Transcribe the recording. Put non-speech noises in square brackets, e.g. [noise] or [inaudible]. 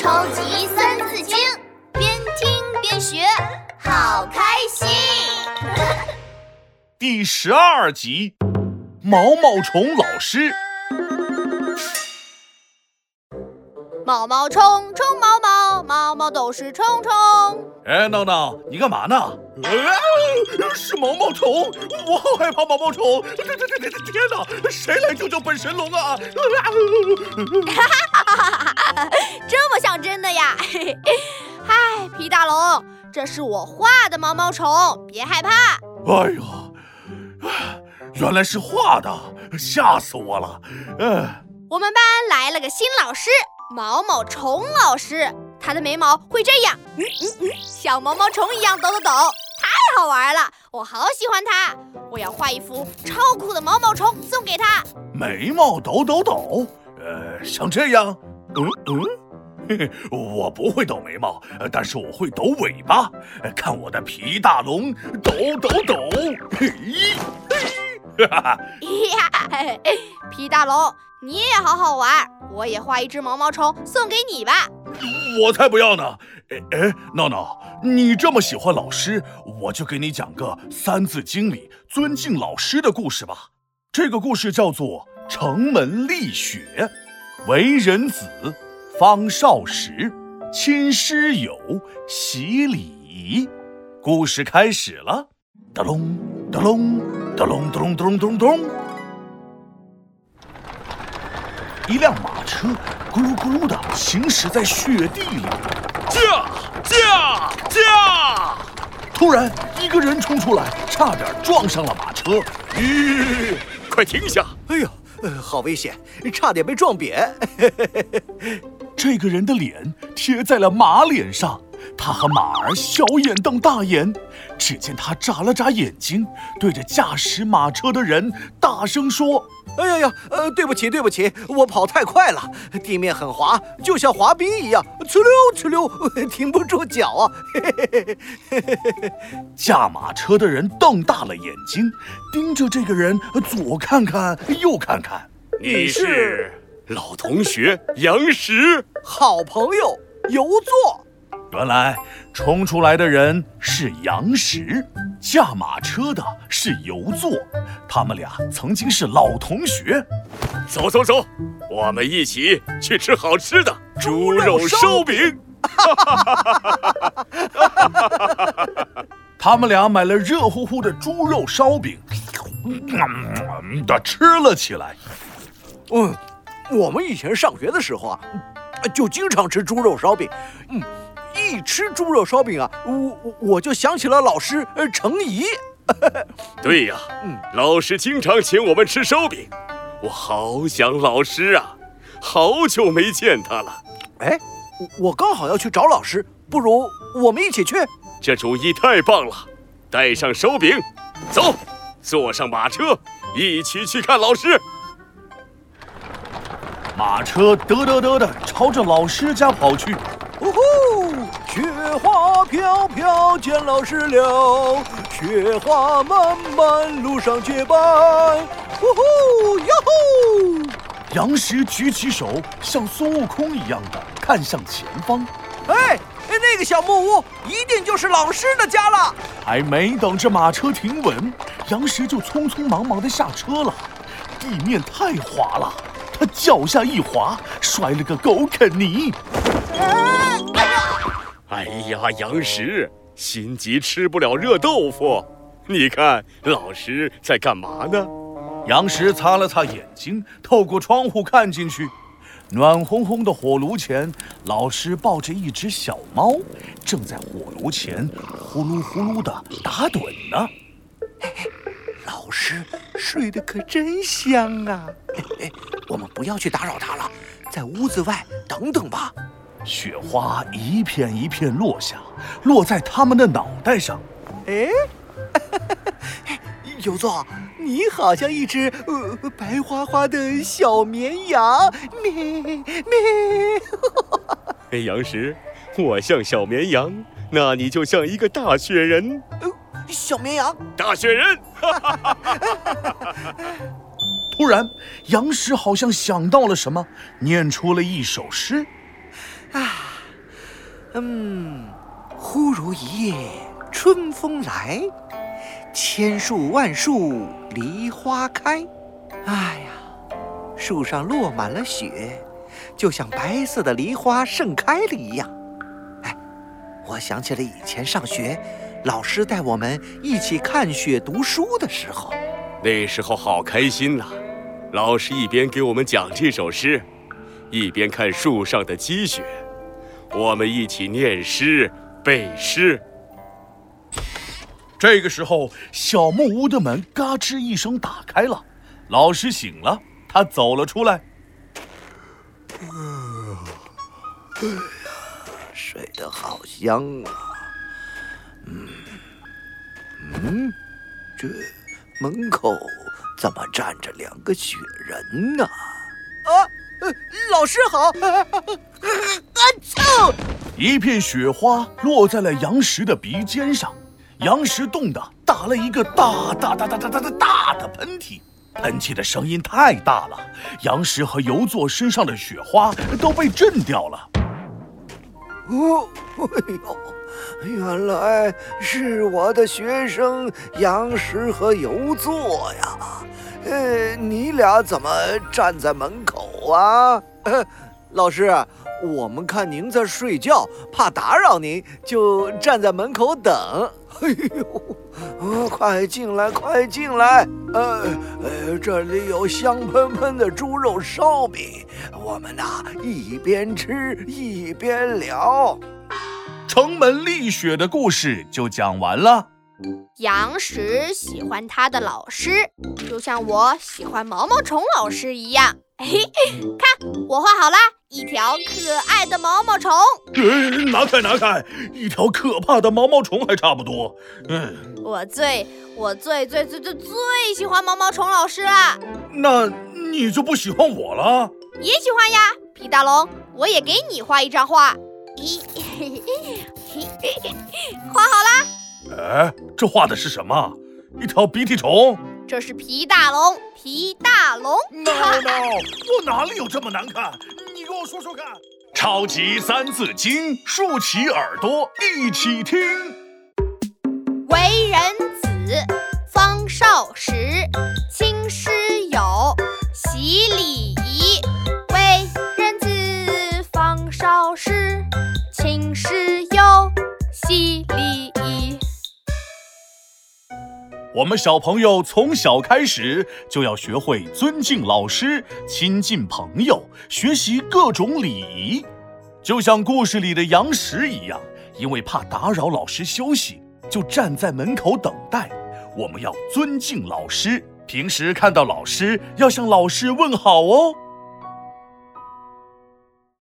超级三字经，边听边学，好开心。第十二集，毛毛虫老师。毛毛虫，冲毛毛，毛毛都是虫虫。哎，闹闹，你干嘛呢？啊，是毛毛虫，我好害怕毛毛虫。这这这这天哪，谁来救救本神龙啊？哈哈哈哈哈！这 [laughs] 嗨，皮大龙，这是我画的毛毛虫，别害怕。哎呦，原来是画的，吓死我了。嗯，我们班来了个新老师。毛毛虫老师，他的眉毛会这样，嗯嗯嗯，像毛毛虫一样抖抖抖，太好玩了，我好喜欢他。我要画一幅超酷的毛毛虫送给他。眉毛抖抖抖，呃，像这样，嗯嗯，[laughs] 我不会抖眉毛，但是我会抖尾巴。看我的皮大龙抖抖抖，嘿嘿，哈哈，[laughs] 呀，皮大龙。你也好好玩，我也画一只毛毛虫送给你吧。我才不要呢！哎哎，闹闹，你这么喜欢老师，我就给你讲个《三字经》里尊敬老师的故事吧。这个故事叫做《城门立雪》，为人子，方少时，亲师友，习礼仪。故事开始了，哒隆哒隆哒隆哒隆咚咚咚。一辆马车咕噜咕噜的行驶在雪地里，驾驾驾！突然，一个人冲出来，差点撞上了马车。吁，快停下！哎呦，好危险，差点被撞扁。这个人的脸贴在了马脸上。他和马儿小眼瞪大眼，只见他眨了眨眼睛，对着驾驶马车的人大声说：“哎呀呀，呃，对不起，对不起，我跑太快了，地面很滑，就像滑冰一样，哧溜哧溜，[laughs] 停不住脚啊！”嘿嘿嘿驾马车的人瞪大了眼睛，盯着这个人左看看右看看。你是老同学杨石，好朋友游作。原来冲出来的人是杨石，驾马车的是游作，他们俩曾经是老同学。走走走，我们一起去吃好吃的猪肉烧饼。他们俩买了热乎乎的猪肉烧饼，的吃了起来。嗯，我们以前上学的时候啊，就经常吃猪肉烧饼。嗯。一吃猪肉烧饼啊，我我就想起了老师程颐。[laughs] 对呀，嗯，老师经常请我们吃烧饼，我好想老师啊，好久没见他了。哎，我刚好要去找老师，不如我们一起去？这主意太棒了！带上烧饼，走，坐上马车，一起去看老师。马车嘚嘚嘚的朝着老师家跑去。呜呼！雪花飘飘，见老师了。雪花漫漫，路上结伴。呜呼！哟吼！杨石举起手，像孙悟空一样的看向前方。哎，那个小木屋一定就是老师的家了。还没等这马车停稳，杨石就匆匆忙忙的下车了。地面太滑了，他脚下一滑，摔了个狗啃泥。哎呀，杨石，心急吃不了热豆腐。你看老师在干嘛呢？杨石擦了擦眼睛，透过窗户看进去，暖烘烘的火炉前，老师抱着一只小猫，正在火炉前呼噜呼噜的打盹呢。老师睡得可真香啊！[laughs] 我们不要去打扰他了，在屋子外等等吧。雪花一片一片落下，落在他们的脑袋上。哎，[laughs] 游座，你好像一只呃白花花的小绵羊。咩咩。哎，杨石，我像小绵羊，那你就像一个大雪人。小绵羊，大雪人。[laughs] 突然，杨石好像想到了什么，念出了一首诗。啊，嗯，忽如一夜春风来，千树万树梨花开。哎呀，树上落满了雪，就像白色的梨花盛开了一样。哎，我想起了以前上学，老师带我们一起看雪读书的时候，那时候好开心呐！老师一边给我们讲这首诗，一边看树上的积雪，我们一起念诗背诗。这个时候，小木屋的门嘎吱一声打开了，老师醒了，他走了出来。哎呀，睡得好香啊！嗯嗯，这门口怎么站着两个雪人呢？啊，老师好！啊操！一片雪花落在了杨石的鼻尖上。杨石冻得打了一个大大大大大大大的喷嚏，喷嚏的声音太大了，杨石和游座身上的雪花都被震掉了。哦，哎呦，原来是我的学生杨石和游座呀！呃，你俩怎么站在门口啊？[laughs] 老师，我们看您在睡觉，怕打扰您，就站在门口等。[laughs] 哎呦，快进来，快进来！呃呃，这里有香喷喷的猪肉烧饼，我们呐一边吃一边聊。城门立雪的故事就讲完了。杨石喜欢他的老师，就像我喜欢毛毛虫老师一样。嘿，看我画好了。一条可爱的毛毛虫，拿开拿开！一条可怕的毛毛虫还差不多。嗯，我最我最最最最最喜欢毛毛虫老师了。那你就不喜欢我了？也喜欢呀，皮大龙，我也给你画一张画。咦，[laughs] 画好了。哎，这画的是什么？一条鼻涕虫。这是皮大龙，皮大龙。No no，我哪里有这么难看？你给我说说看，超级三字经，竖起耳朵一起听。为人子，方少时，亲师我们小朋友从小开始就要学会尊敬老师、亲近朋友、学习各种礼仪，就像故事里的杨石一样，因为怕打扰老师休息，就站在门口等待。我们要尊敬老师，平时看到老师要向老师问好哦。